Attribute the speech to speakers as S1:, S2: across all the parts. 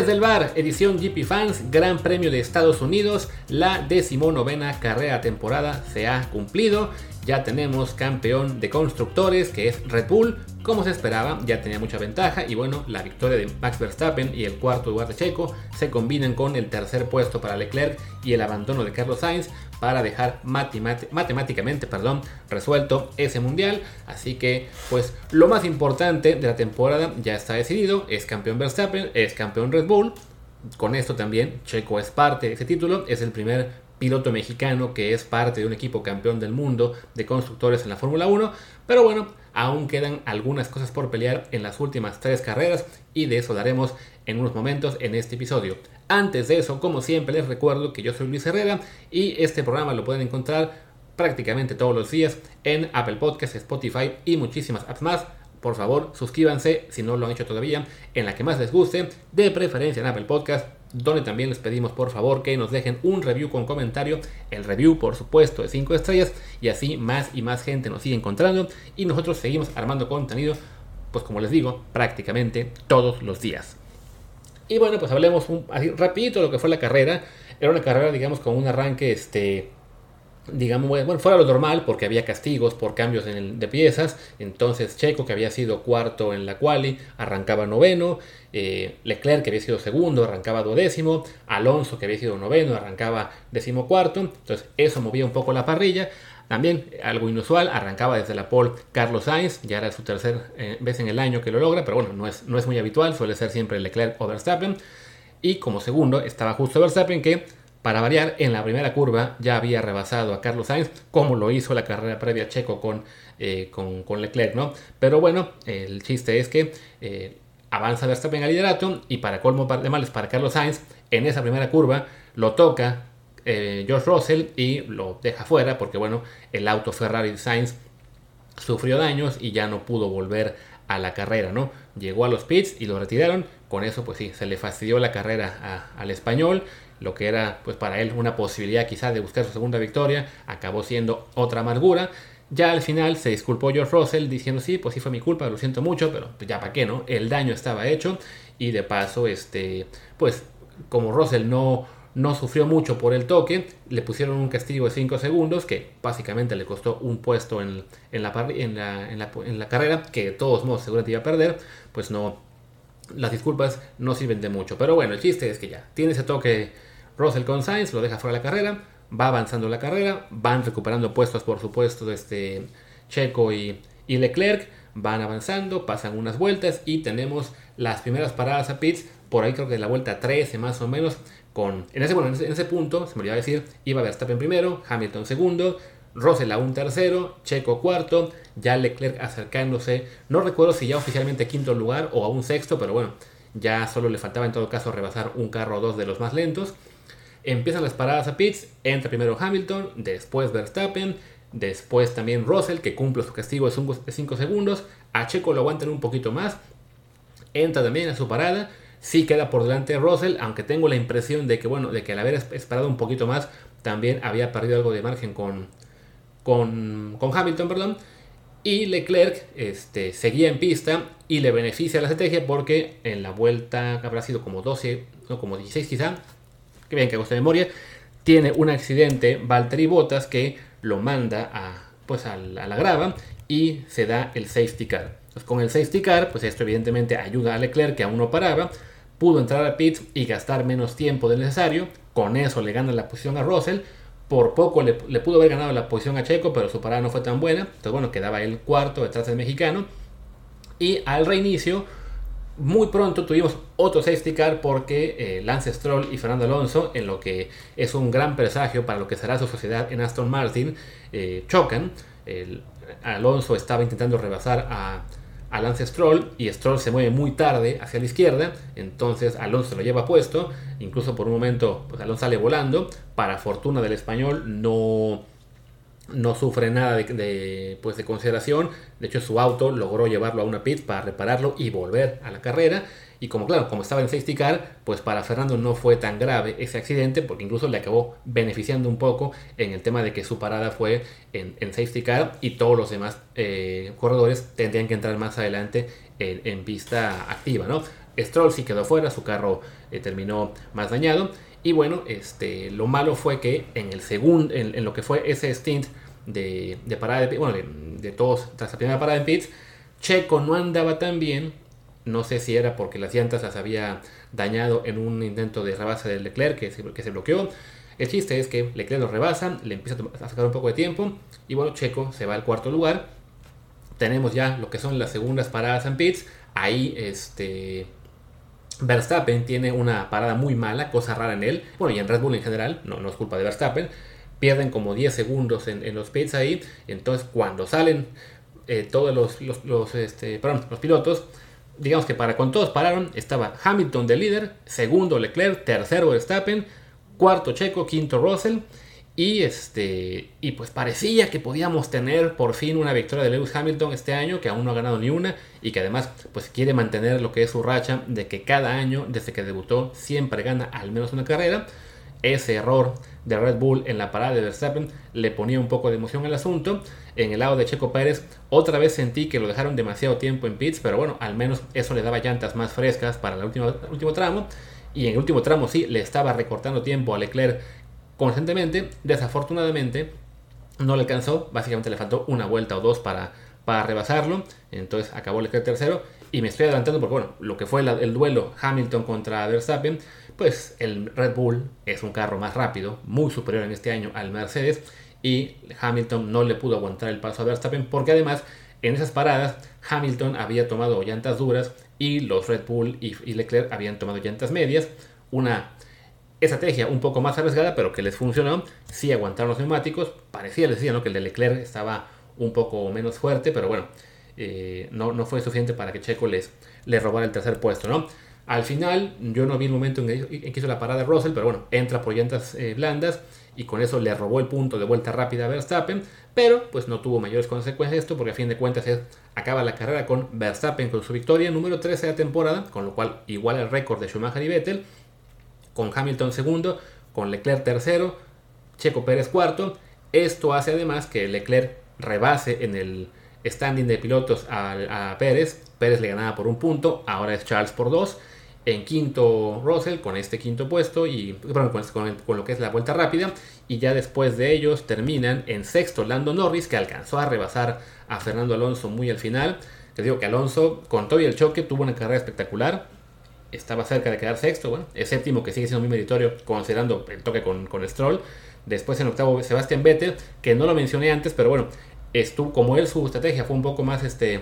S1: Desde el bar, edición GP Fans, Gran Premio de Estados Unidos, la decimonovena carrera temporada se ha cumplido. Ya tenemos campeón de constructores que es Red Bull, como se esperaba, ya tenía mucha ventaja y bueno, la victoria de Max Verstappen y el cuarto lugar de Checo se combinan con el tercer puesto para Leclerc y el abandono de Carlos Sainz para dejar matemáticamente perdón, resuelto ese mundial. Así que pues lo más importante de la temporada ya está decidido, es campeón Verstappen, es campeón Red Bull. Con esto también Checo es parte de ese título, es el primer piloto mexicano que es parte de un equipo campeón del mundo de constructores en la Fórmula 1. Pero bueno, aún quedan algunas cosas por pelear en las últimas tres carreras y de eso daremos en unos momentos en este episodio. Antes de eso, como siempre, les recuerdo que yo soy Luis Herrera y este programa lo pueden encontrar prácticamente todos los días en Apple Podcasts, Spotify y muchísimas apps más. Por favor, suscríbanse si no lo han hecho todavía en la que más les guste, de preferencia en Apple Podcasts, donde también les pedimos por favor que nos dejen un review con comentario, el review por supuesto de 5 estrellas y así más y más gente nos sigue encontrando y nosotros seguimos armando contenido, pues como les digo, prácticamente todos los días. Y bueno, pues hablemos así rapidito de lo que fue la carrera. Era una carrera, digamos, con un arranque, este, digamos, bueno, fuera lo normal, porque había castigos por cambios en el, de piezas. Entonces Checo, que había sido cuarto en la quali, arrancaba noveno. Eh, Leclerc, que había sido segundo, arrancaba duodécimo. Alonso, que había sido noveno, arrancaba decimocuarto. Entonces eso movía un poco la parrilla. También algo inusual, arrancaba desde la pole Carlos Sainz, ya era su tercera eh, vez en el año que lo logra, pero bueno, no es, no es muy habitual, suele ser siempre Leclerc o Verstappen. Y como segundo estaba justo Verstappen que, para variar, en la primera curva ya había rebasado a Carlos Sainz, como lo hizo la carrera previa Checo con, eh, con, Leclerc, ¿no? Pero bueno, el chiste es que eh, avanza Verstappen al liderato y para colmo de males para Carlos Sainz, en esa primera curva lo toca eh, George Russell y lo deja fuera porque bueno, el auto Ferrari Sainz sufrió daños y ya no pudo volver a la carrera, ¿no? Llegó a los pits y lo retiraron, con eso pues sí, se le fastidió la carrera al español, lo que era pues para él una posibilidad quizás de buscar su segunda victoria, acabó siendo otra amargura. Ya al final se disculpó George Russell diciendo sí, pues sí fue mi culpa, lo siento mucho, pero pues, ya para qué, ¿no? El daño estaba hecho y de paso, este, pues como Russell no, no sufrió mucho por el toque, le pusieron un castigo de 5 segundos que básicamente le costó un puesto en, la, en, la, carrera, que de todos modos seguramente iba a perder, pues no, las disculpas no sirven de mucho. Pero bueno, el chiste es que ya tiene ese toque Russell con Sainz, lo deja fuera de la carrera, va avanzando la carrera, van recuperando puestos por supuesto este Checo y, Leclerc, van avanzando, pasan unas vueltas y tenemos las primeras paradas a pits, por ahí creo que de la vuelta 13 más o menos, con, en, ese, bueno, en, ese, punto, se me olvidaba decir, iba Verstappen primero, Hamilton segundo, Russell un tercero, Checo cuarto, ya Leclerc acercándose, no recuerdo si ya oficialmente quinto lugar o a un sexto, pero bueno, ya solo le faltaba en todo caso rebasar un carro o dos de los más lentos. Empiezan las paradas a pits, entra primero Hamilton, después Verstappen, después también Russell que cumple su castigo de 5 segundos, a Checo lo aguantan un poquito más, entra también a su parada, sí queda por delante de Russell, aunque tengo la impresión de que, bueno, de que al haber esperado un poquito más, también había perdido algo de margen con, con, Hamilton, perdón. Y Leclerc este, seguía en pista y le beneficia la estrategia porque en la vuelta habrá sido como 12, no como 16 quizá, que bien que hago de memoria, tiene un accidente Valtteri Bottas que lo manda a, pues a la grava y se da el safety car. Con el safety car, pues esto evidentemente ayuda a Leclerc que aún no paraba, pudo entrar a pits y gastar menos tiempo del necesario. Con eso le gana la posición a Russell. Por poco le, pudo haber ganado la posición a Checo, pero su parada no fue tan buena. Entonces, bueno, quedaba el cuarto detrás del mexicano. Y al reinicio, muy pronto tuvimos otro safety car porque eh, Lance Stroll y Fernando Alonso, en lo que es un gran presagio para lo que será su sociedad en Aston Martin, eh, chocan. Alonso estaba intentando rebasar a a Lance Stroll y Stroll se mueve muy tarde hacia la izquierda, entonces Alonso lo lleva puesto, incluso por un momento pues Alonso sale volando, para fortuna del español no, no sufre nada de, pues, de consideración, de hecho su auto logró llevarlo a una pit para repararlo y volver a la carrera, y como claro, como estaba en safety car, pues para Fernando no fue tan grave ese accidente, porque incluso le acabó beneficiando un poco en el tema de que su parada fue en, safety car y todos los demás eh, corredores tendrían que entrar más adelante en, pista activa, ¿no? Stroll sí quedó fuera, su carro eh, terminó más dañado. Y bueno, este, lo malo fue que en el segundo, en, lo que fue ese stint de, parada de bueno, de, todos tras la primera parada en pits, Checo no andaba tan bien. No sé si era porque las llantas las había dañado en un intento de rebase del Leclerc que se, que se bloqueó. El chiste es que Leclerc lo rebasa, le empieza a sacar un poco de tiempo y bueno, Checo se va al cuarto lugar. Tenemos ya lo que son las segundas paradas en pits. Ahí este Verstappen tiene una parada muy mala, cosa rara en él. Bueno, y en Red Bull en general, no, no es culpa de Verstappen. Pierden como 10 segundos en, los pits ahí. Entonces, cuando salen eh, todos los, los, este, los pilotos, digamos que para con todos pararon, estaba Hamilton de líder, segundo Leclerc, tercero Verstappen, cuarto Checo, quinto Russell. Y, este, y pues parecía que podíamos tener por fin una victoria de Lewis Hamilton este año, que aún no ha ganado ni una, y que además pues quiere mantener lo que es su racha de que cada año, desde que debutó, siempre gana al menos una carrera. Ese error de Red Bull en la parada de Verstappen le ponía un poco de emoción al asunto. En el lado de Checo Pérez, otra vez sentí que lo dejaron demasiado tiempo en pits, pero bueno, al menos eso le daba llantas más frescas para el último, último tramo. Y en el último tramo sí le estaba recortando tiempo a Leclerc constantemente. Desafortunadamente no le alcanzó, básicamente le faltó una vuelta o dos para, para rebasarlo. Entonces acabó Leclerc tercero. Y me estoy adelantando porque, bueno, lo que fue el duelo Hamilton contra Verstappen, pues el Red Bull es un carro más rápido, muy superior en este año al Mercedes. Y Hamilton no le pudo aguantar el paso a Verstappen porque además en esas paradas Hamilton había tomado llantas duras y los Red Bull y, y Leclerc habían tomado llantas medias. Una estrategia un poco más arriesgada, pero que les funcionó. Sí aguantaron los neumáticos. Parecía, les decía, que el de Leclerc estaba un poco menos fuerte, pero bueno, eh, no, no, fue suficiente para que Checo les, robara el tercer puesto, ¿no? Al final, yo no vi el momento en que, hizo la parada de Russell, pero bueno, entra por llantas eh, blandas y con eso le robó el punto de vuelta rápida a Verstappen, pero pues no tuvo mayores consecuencias esto, porque a fin de cuentas acaba la carrera con Verstappen con su victoria número 13 de la temporada, con lo cual igual el récord de Schumacher y Vettel con Hamilton segundo, con Leclerc tercero, Checo Pérez cuarto. Esto hace además que Leclerc rebase en el standing de pilotos a, Pérez. Pérez le ganaba por un punto, ahora es Charles por dos. En quinto Russell con este quinto puesto y con, lo que es la vuelta rápida. Y ya después de ellos terminan en sexto Lando Norris que alcanzó a rebasar a Fernando Alonso muy al final. Les digo que Alonso con todo y el choque tuvo una carrera espectacular estaba cerca de quedar sexto, bueno, es séptimo que sigue siendo muy meritorio considerando el toque con, con Stroll. Después en octavo Sebastián Vettel, que no lo mencioné antes, pero bueno, estuvo como él su estrategia fue un poco más, este,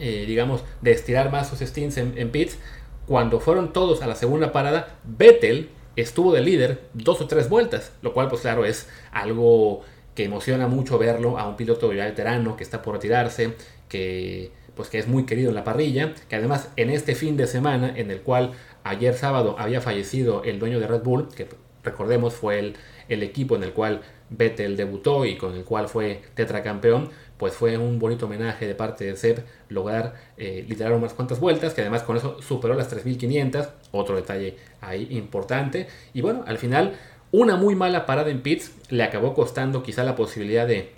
S1: eh, digamos, de estirar más sus stints en, pits. Cuando fueron todos a la segunda parada, Vettel estuvo de líder dos o tres vueltas, lo cual pues claro es algo que emociona mucho verlo a un piloto ya veterano que está por retirarse, que pues que es muy querido en la parrilla, que además en este fin de semana en el cual ayer sábado había fallecido el dueño de Red Bull, que recordemos fue el, el equipo en el cual Vettel debutó y con el cual fue tetracampeón, pues fue un bonito homenaje de parte de Seb lograr eh, literar unas cuantas vueltas, que además con eso superó las 3500, otro detalle ahí importante, y bueno, al final una muy mala parada en pits le acabó costando quizá la posibilidad de,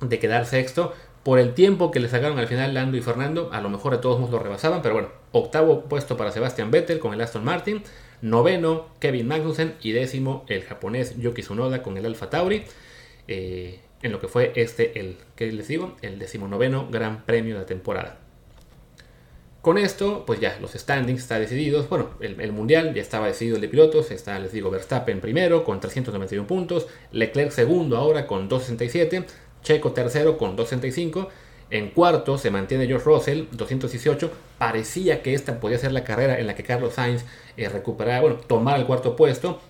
S1: de quedar sexto, por el tiempo que le sacaron al final Lando y Fernando, a lo mejor de todos modos lo rebasaban, pero bueno, octavo puesto para Sebastian Vettel con el Aston Martin, noveno Kevin Magnussen y décimo el japonés Yuki Tsunoda con el Alfa Tauri, eh, en lo que fue este, el que les digo, el decimonoveno Gran Premio de la temporada. Con esto, pues ya los standings están decididos. Bueno, el, el, mundial ya estaba decidido el de pilotos. Está, les digo, Verstappen primero con 391 puntos. Leclerc segundo ahora con 267. Checo tercero con 265. En cuarto se mantiene George Russell, 218. Parecía que esta podía ser la carrera en la que Carlos Sainz eh, recuperara, bueno, tomara el cuarto puesto.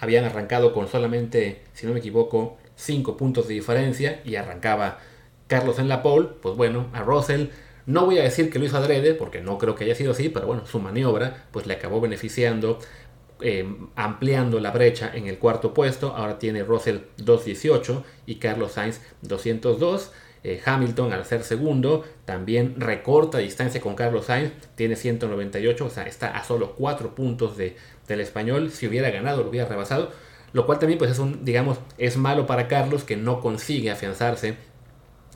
S1: Habían arrancado con solamente, si no me equivoco, 5 puntos de diferencia y arrancaba Carlos en la pole. Pues bueno, a Russell no voy a decir que lo hizo adrede, porque no creo que haya sido así, pero bueno, su maniobra pues le acabó beneficiando eh, ampliando la brecha en el cuarto puesto. Ahora tiene Russell 218 y Carlos Sainz 202. Eh, Hamilton al ser segundo también recorta distancia con Carlos Sainz, tiene 198, o sea, está a solo 4 puntos de, del español. Si hubiera ganado, lo hubiera rebasado. Lo cual también, pues, es un, digamos, es malo para Carlos que no consigue afianzarse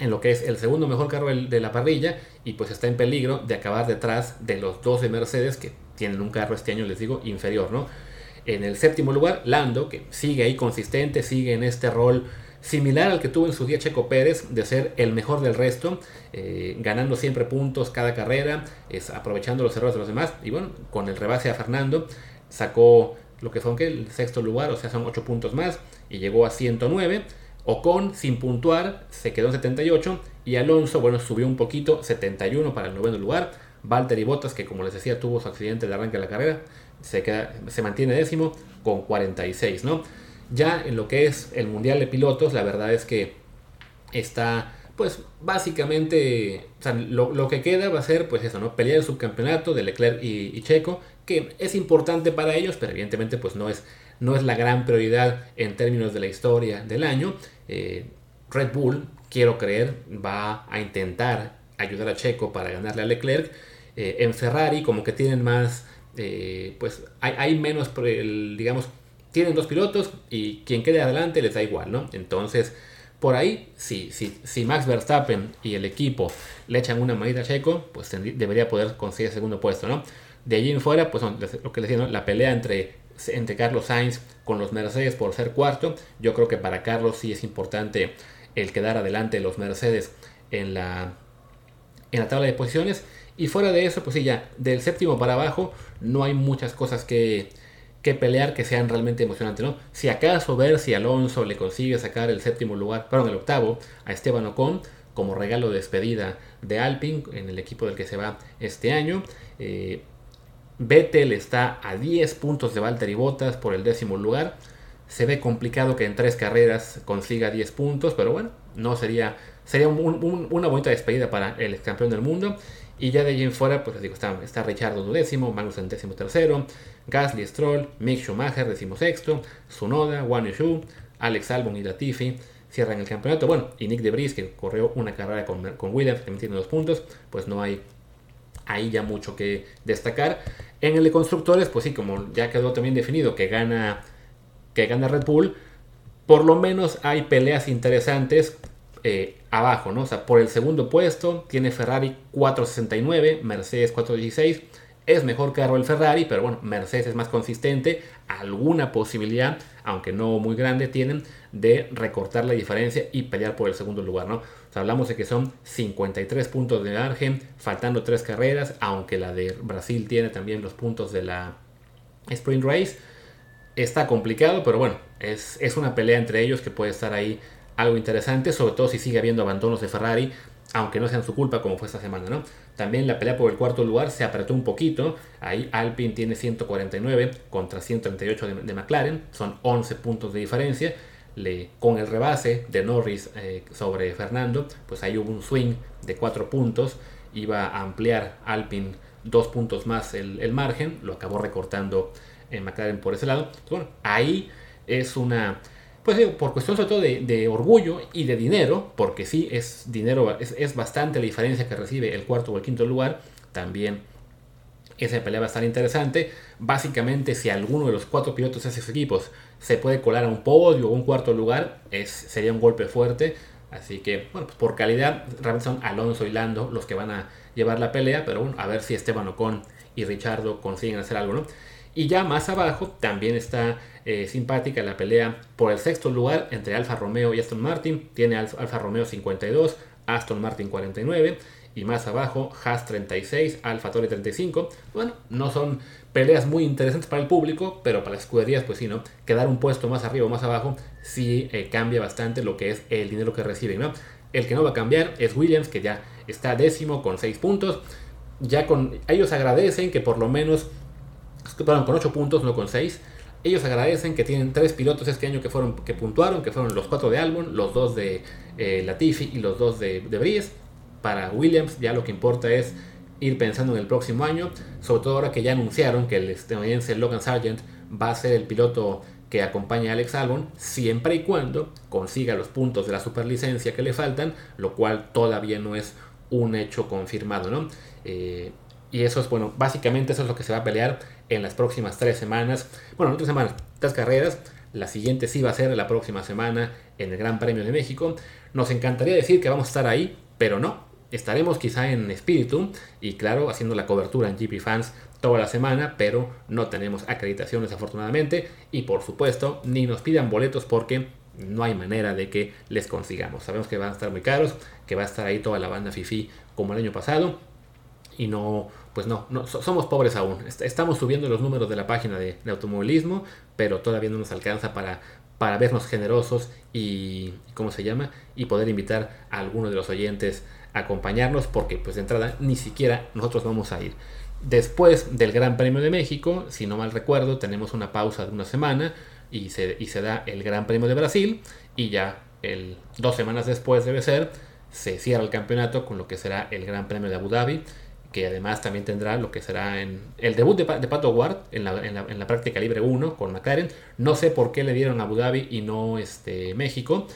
S1: en lo que es el segundo mejor carro de la parrilla y pues está en peligro de acabar detrás de los 12 Mercedes que tienen un carro este año, les digo, inferior, ¿no? En el séptimo lugar, Lando, que sigue ahí consistente, sigue en este rol similar al que tuvo en su día Checo Pérez, de ser el mejor del resto, eh, ganando siempre puntos cada carrera, es, aprovechando los errores de los demás, y bueno, con el rebase a Fernando, sacó lo que fue el sexto lugar, o sea, son 8 puntos más, y llegó a 109. Ocon, sin puntuar, se quedó en 78, y Alonso, bueno, subió un poquito, 71 para el noveno lugar. Valtteri Bottas, que como les decía, tuvo su accidente de arranque de la carrera, se, queda, se mantiene décimo con 46, ¿no? Ya en lo que es el Mundial de Pilotos, la verdad es que está, pues básicamente, lo, que queda va a ser, pues eso, ¿no? Pelear el subcampeonato de Leclerc y, Checo, que es importante para ellos, pero evidentemente pues no es, no es la gran prioridad en términos de la historia del año. Eh, Red Bull, quiero creer, va a intentar ayudar a Checo para ganarle a Leclerc. Eh, en Ferrari como que tienen más, eh, pues hay, hay menos, digamos, tienen dos pilotos y quien quede adelante les da igual, ¿no? Entonces, por ahí, si, si, si Max Verstappen y el equipo le echan una manita a Checo, pues debería poder conseguir el segundo puesto, ¿no? De allí en fuera, pues lo que les decía, la pelea entre, entre Carlos Sainz con los Mercedes por ser cuarto, yo creo que para Carlos sí es importante el quedar adelante de los Mercedes en la, en la tabla de posiciones. Y fuera de eso, pues sí, ya del séptimo para abajo no hay muchas cosas que, que pelear que sean realmente emocionantes, ¿no? Si acaso ver si Alonso le consigue sacar el séptimo lugar, perdón, el octavo, a Esteban Ocon, como regalo de despedida de Alpine en el equipo del que se va este año. Eh, Vettel está a 10 puntos de Valtteri Bottas por el décimo lugar. Se ve complicado que en tres carreras consiga 10 puntos, pero bueno, no sería, sería una bonita despedida para el campeón del mundo. Y ya de allí en fuera, pues les digo, está, está Richardo duodécimo, Magnus en décimo tercero, Gasly Stroll, Mick Schumacher décimo sexto, Sunoda, Wang Yushu, Alex Albon y Latifi cierran el campeonato. Bueno, y Nick Debris, que corrió una carrera con, con Williams, que tiene dos puntos, pues no hay ahí ya mucho que destacar. En el de constructores, pues sí, como ya quedó también definido que gana, que gana Red Bull, por lo menos hay peleas interesantes eh, abajo, ¿no? O sea, por el segundo puesto tiene Ferrari 469, Mercedes 416. Es mejor carro el Ferrari, pero bueno, Mercedes es más consistente. Alguna posibilidad, aunque no muy grande, tienen de recortar la diferencia y pelear por el segundo lugar, ¿no? O sea, hablamos de que son 53 puntos de margen, faltando tres carreras, aunque la de Brasil tiene también los puntos de la Sprint Race. Está complicado, pero bueno, es, es una pelea entre ellos que puede estar ahí algo interesante, sobre todo si sigue habiendo abandonos de Ferrari, aunque no sean su culpa como fue esta semana, ¿no? También la pelea por el cuarto lugar se apretó un poquito, ahí Alpine tiene 149 contra 138 de, McLaren, son 11 puntos de diferencia, con el rebase de Norris eh, sobre Fernando, pues ahí hubo un swing de 4 puntos, iba a ampliar Alpine 2 puntos más el, margen, lo acabó recortando eh, McLaren por ese lado. Bueno, ahí es una pues digo, por cuestión sobre todo de, orgullo y de dinero, porque sí es dinero, es, bastante la diferencia que recibe el cuarto o el quinto lugar, también esa pelea va a estar interesante. Básicamente, si alguno de los cuatro pilotos de esos equipos se puede colar a un podio o un cuarto lugar, es, sería un golpe fuerte. Así que, bueno, pues por calidad, realmente son Alonso y Lando los que van a llevar la pelea, pero bueno, a ver si Esteban Ocon y Richardo consiguen hacer algo, ¿no? Y ya más abajo también está eh, simpática la pelea por el sexto lugar entre Alfa Romeo y Aston Martin. Tiene Alfa Romeo 52, Aston Martin 49 y más abajo Haas 36, Alfa Tauri 35. Bueno, no son peleas muy interesantes para el público, pero para las escuderías pues sí, ¿no? Quedar un puesto más arriba o más abajo sí eh, cambia bastante lo que es el dinero que reciben, ¿no? El que no va a cambiar es Williams, que ya está décimo con 6 puntos. Ya con ellos agradecen que por lo menos perdón, con 8 puntos, no con 6. Ellos agradecen que tienen tres pilotos este año que fueron que puntuaron, que fueron los cuatro de Albon, los dos de eh, Latifi y los dos de, de. Para Williams ya lo que importa es ir pensando en el próximo año, sobre todo ahora que ya anunciaron que el estadounidense Logan Sargent va a ser el piloto que acompaña a Alex Albon, siempre y cuando consiga los puntos de la superlicencia que le faltan, lo cual todavía no es un hecho confirmado, ¿no? Eh, y eso es, bueno, básicamente eso es lo que se va a pelear en las próximas tres semanas. Bueno, no tres semanas, tres carreras. La siguiente sí va a ser la próxima semana en el Gran Premio de México. Nos encantaría decir que vamos a estar ahí, pero no. Estaremos quizá en espíritu y claro, haciendo la cobertura en GP Fans toda la semana, pero no tenemos acreditaciones afortunadamente y por supuesto ni nos pidan boletos porque no hay manera de que les consigamos. Sabemos que van a estar muy caros, que va a estar ahí toda la banda Fifi como el año pasado y no, pues no, somos pobres aún. Estamos subiendo los números de la página de, automovilismo, pero todavía no nos alcanza para, para vernos generosos y, ¿cómo se llama? Y poder invitar a alguno de los oyentes acompañarnos porque pues de entrada ni siquiera nosotros vamos a ir. Después del Gran Premio de México, si no mal recuerdo, tenemos una pausa de una semana y se, y se da el Gran Premio de Brasil y ya el, dos semanas después debe ser, se cierra el campeonato con lo que será el Gran Premio de Abu Dhabi, que además también tendrá lo que será en el debut de, de Pato Ward en la, práctica libre 1 con McLaren. No sé por qué le dieron Abu Dhabi y no este, México.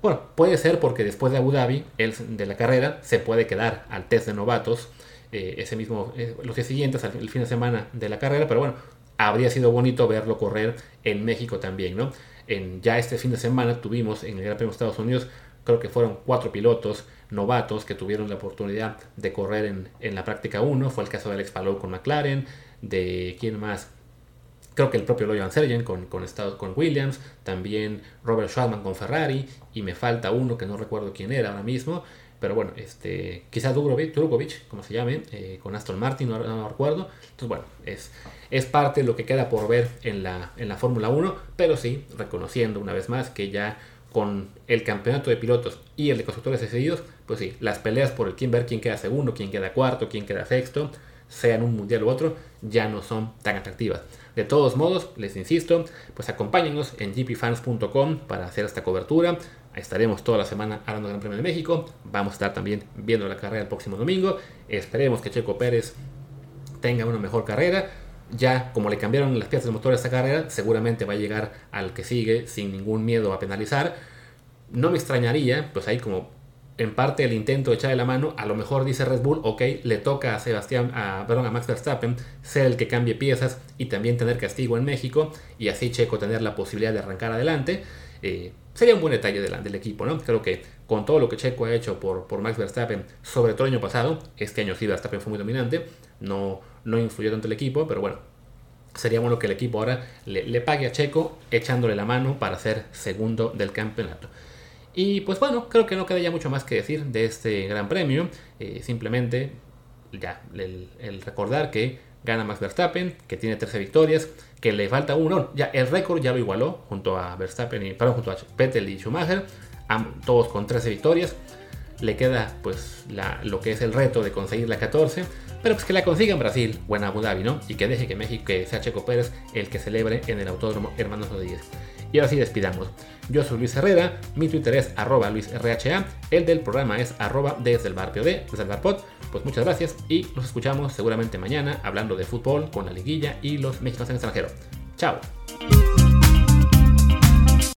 S1: Bueno, puede ser porque después de Abu Dhabi, el, de la carrera, se puede quedar al test de novatos eh, ese mismo, eh, los días siguientes, el fin de semana de la carrera, pero bueno, habría sido bonito verlo correr en México también, ¿no? En, ya este fin de semana tuvimos en el Gran Premio de Estados Unidos, creo que fueron cuatro pilotos novatos que tuvieron la oportunidad de correr en, en la práctica 1, fue el caso de Alex Palou con McLaren, de quién más, Creo que el propio Logan Sergeant con, con, con Williams, también Robert Schwartzman con Ferrari, y me falta uno que no recuerdo quién era ahora mismo, pero bueno, este, quizás Drugovic, como se llame, eh, con Aston Martin, no, no, recuerdo. Entonces, bueno, es, es parte de lo que queda por ver en la, en la Fórmula 1, pero sí, reconociendo una vez más que ya con el campeonato de pilotos y el de constructores decididos, pues sí, las peleas por el quién ver quién queda segundo, quién queda cuarto, quién queda sexto, sean un mundial u otro, ya no son tan atractivas. De todos modos, les insisto, pues acompáñenos en gpfans.com para hacer esta cobertura. Estaremos toda la semana hablando del Gran Premio de México. Vamos a estar también viendo la carrera el próximo domingo. Esperemos que Checo Pérez tenga una mejor carrera. Ya como le cambiaron las piezas del motor a esta carrera, seguramente va a llegar al que sigue sin ningún miedo a penalizar. No me extrañaría, pues ahí como en parte el intento de echarle la mano, a lo mejor dice Red Bull, ok, le toca a Sebastián, a, perdón, a Max Verstappen ser el que cambie piezas y también tener castigo en México y así Checo tener la posibilidad de arrancar adelante. Eh, sería un buen detalle del, equipo, ¿no? Creo que con todo lo que Checo ha hecho por, por Max Verstappen, sobre todo el año pasado, este año sí Verstappen fue muy dominante, no, no influyó tanto el equipo, pero bueno, sería bueno que el equipo ahora le, le pague a Checo echándole la mano para ser segundo del campeonato. Y pues bueno, creo que no queda ya mucho más que decir de este gran premio. Eh, simplemente ya el, recordar que gana Max Verstappen, que tiene 13 victorias, que le falta uno. Ya el récord ya lo igualó junto a Verstappen y perdón, junto a Vettel y Schumacher, todos con 13 victorias. Le queda pues lo que es el reto de conseguir la 14, pero pues que la consiga en Brasil o en Abu Dhabi, ¿no? Y que deje que México, que sea Checo Pérez el que celebre en el Autódromo Hermanos Rodríguez. Y ahora sí despidamos. Yo soy Luis Herrera, mi Twitter es arroba LuisRHA, el del programa es arroba desde el bar POD, desde el bar pod. Pues muchas gracias y nos escuchamos seguramente mañana hablando de fútbol con la liguilla y los mexicanos en extranjero. Chao.